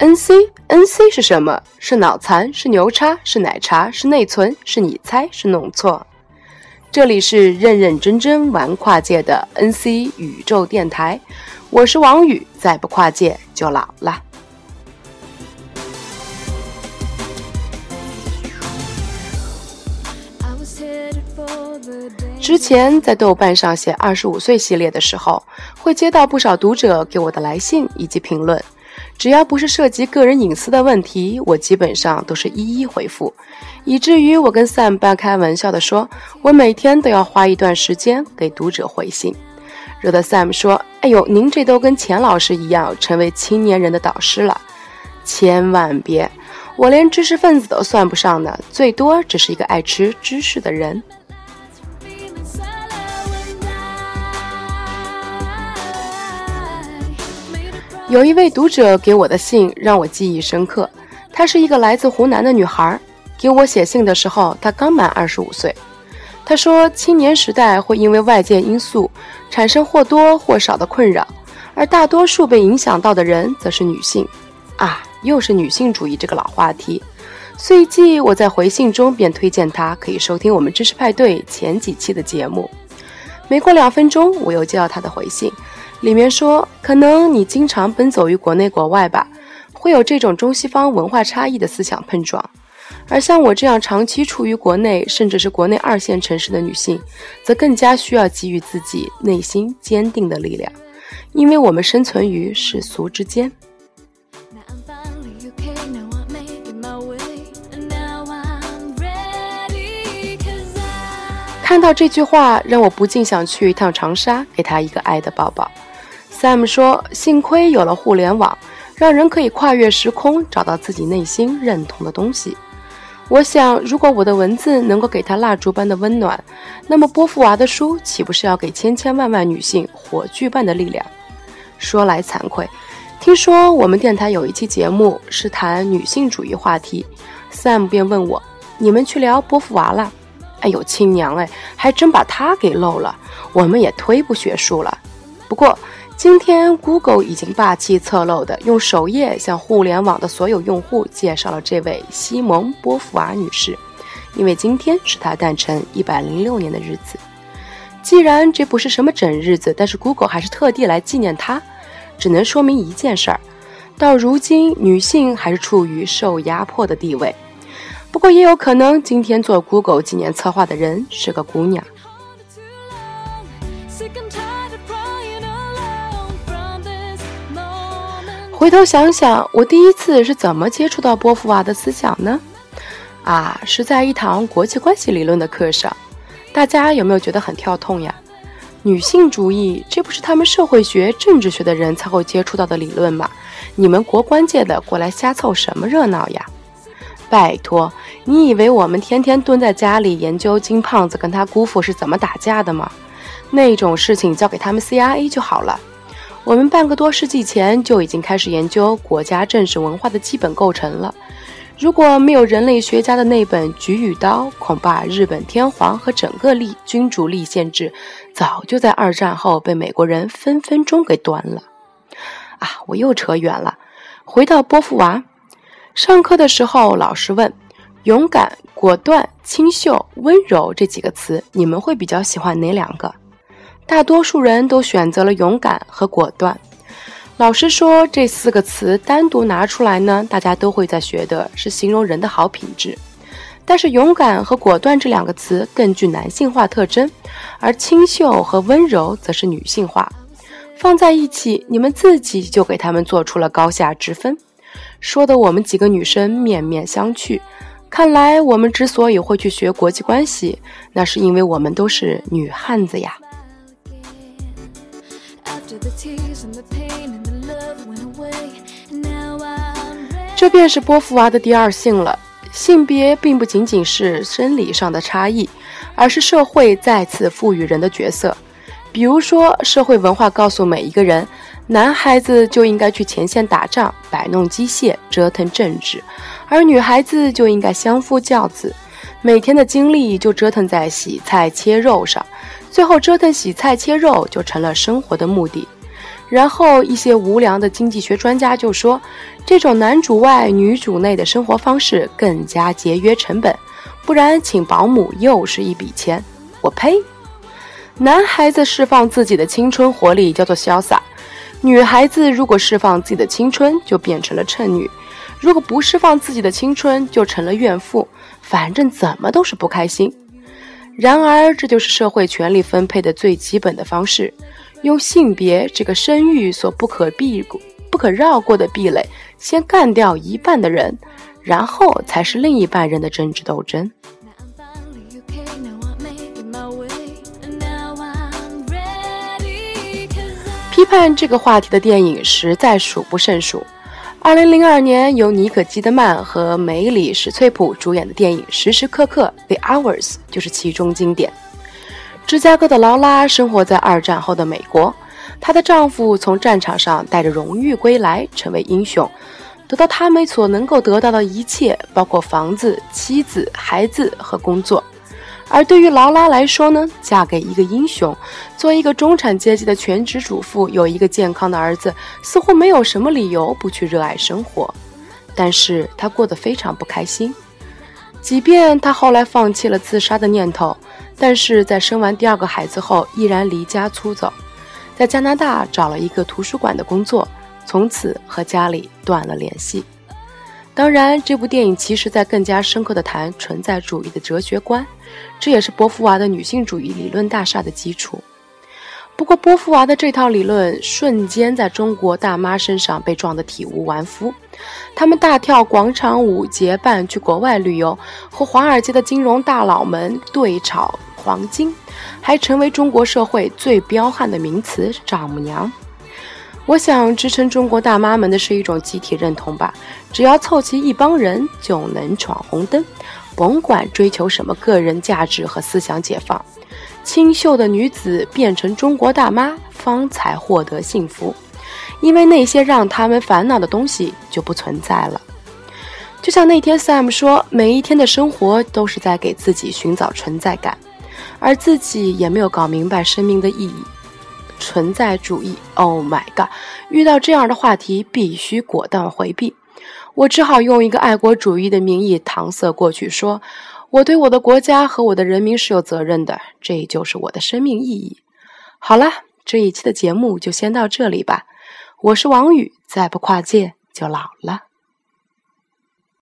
N C N C 是什么？是脑残？是牛叉？是奶茶？是内存？是你猜？是弄错？这里是认认真真玩跨界的 N C 宇宙电台，我是王宇，再不跨界就老了。之前在豆瓣上写二十五岁系列的时候，会接到不少读者给我的来信以及评论。只要不是涉及个人隐私的问题，我基本上都是一一回复，以至于我跟 Sam 半开玩笑的说，我每天都要花一段时间给读者回信，惹得 Sam 说：“哎呦，您这都跟钱老师一样，成为青年人的导师了。”千万别，我连知识分子都算不上呢，最多只是一个爱吃知识的人。有一位读者给我的信让我记忆深刻。她是一个来自湖南的女孩，给我写信的时候，她刚满二十五岁。她说，青年时代会因为外界因素产生或多或少的困扰，而大多数被影响到的人则是女性。啊，又是女性主义这个老话题。随即我在回信中便推荐她可以收听我们知识派对前几期的节目。没过两分钟，我又接到她的回信。里面说，可能你经常奔走于国内国外吧，会有这种中西方文化差异的思想碰撞；而像我这样长期处于国内，甚至是国内二线城市的女性，则更加需要给予自己内心坚定的力量，因为我们生存于世俗之间。看到这句话，让我不禁想去一趟长沙，给他一个爱的抱抱。Sam 说：“幸亏有了互联网，让人可以跨越时空，找到自己内心认同的东西。”我想，如果我的文字能够给他蜡烛般的温暖，那么波伏娃的书岂不是要给千千万万女性火炬般的力量？说来惭愧，听说我们电台有一期节目是谈女性主义话题，Sam 便问我：“你们去聊波伏娃了？”哎呦，亲娘哎，还真把她给漏了。我们也忒不学术了。不过。今天，Google 已经霸气侧漏的用首页向互联网的所有用户介绍了这位西蒙·波伏娃女士，因为今天是她诞辰一百零六年的日子。既然这不是什么整日子，但是 Google 还是特地来纪念她，只能说明一件事儿：到如今，女性还是处于受压迫的地位。不过，也有可能今天做 Google 纪念策划的人是个姑娘。回头想想，我第一次是怎么接触到波伏娃的思想呢？啊，是在一堂国际关系理论的课上。大家有没有觉得很跳痛呀？女性主义，这不是他们社会学、政治学的人才会接触到的理论吗？你们国关界的过来瞎凑什么热闹呀？拜托，你以为我们天天蹲在家里研究金胖子跟他姑父是怎么打架的吗？那种事情交给他们 CIA 就好了。我们半个多世纪前就已经开始研究国家政治文化的基本构成了。如果没有人类学家的那本《菊与刀》，恐怕日本天皇和整个立君主立宪制早就在二战后被美国人分分钟给端了。啊，我又扯远了。回到波伏娃，上课的时候老师问：“勇敢、果断、清秀、温柔这几个词，你们会比较喜欢哪两个？”大多数人都选择了勇敢和果断。老师说，这四个词单独拿出来呢，大家都会在学的是形容人的好品质。但是勇敢和果断这两个词更具男性化特征，而清秀和温柔则是女性化。放在一起，你们自己就给他们做出了高下之分，说的我们几个女生面面相觑。看来我们之所以会去学国际关系，那是因为我们都是女汉子呀。这便是波伏娃的第二性了。性别并不仅仅是生理上的差异，而是社会再次赋予人的角色。比如说，社会文化告诉每一个人，男孩子就应该去前线打仗、摆弄机械、折腾政治，而女孩子就应该相夫教子，每天的精力就折腾在洗菜切肉上。最后，折腾洗菜切肉就成了生活的目的。然后一些无良的经济学专家就说，这种男主外女主内的生活方式更加节约成本，不然请保姆又是一笔钱。我呸！男孩子释放自己的青春活力叫做潇洒，女孩子如果释放自己的青春就变成了剩女，如果不释放自己的青春就成了怨妇，反正怎么都是不开心。然而，这就是社会权力分配的最基本的方式。用性别这个生育所不可避、不可绕过的壁垒，先干掉一半的人，然后才是另一半人的政治斗争。批判这个话题的电影实在数不胜数。二零零二年由尼可基德曼和梅里史翠普主演的电影《时时刻刻》（The Hours） 就是其中经典。芝加哥的劳拉生活在二战后的美国，她的丈夫从战场上带着荣誉归来，成为英雄，得到他们所能够得到的一切，包括房子、妻子、孩子和工作。而对于劳拉来说呢，嫁给一个英雄，做一个中产阶级的全职主妇，有一个健康的儿子，似乎没有什么理由不去热爱生活。但是她过得非常不开心，即便她后来放弃了自杀的念头。但是在生完第二个孩子后，依然离家出走，在加拿大找了一个图书馆的工作，从此和家里断了联系。当然，这部电影其实在更加深刻的谈存在主义的哲学观，这也是波伏娃的女性主义理论大厦的基础。不过，波伏娃的这套理论瞬间在中国大妈身上被撞得体无完肤。他们大跳广场舞，结伴去国外旅游，和华尔街的金融大佬们对吵。黄金，还成为中国社会最彪悍的名词“丈母娘”。我想支撑中国大妈们的是一种集体认同吧。只要凑齐一帮人，就能闯红灯，甭管追求什么个人价值和思想解放。清秀的女子变成中国大妈，方才获得幸福，因为那些让他们烦恼的东西就不存在了。就像那天 Sam 说：“每一天的生活都是在给自己寻找存在感。”而自己也没有搞明白生命的意义，存在主义。Oh my god！遇到这样的话题，必须果断回避。我只好用一个爱国主义的名义搪塞过去，说：“我对我的国家和我的人民是有责任的，这就是我的生命意义。”好了，这一期的节目就先到这里吧。我是王宇，再不跨界就老了。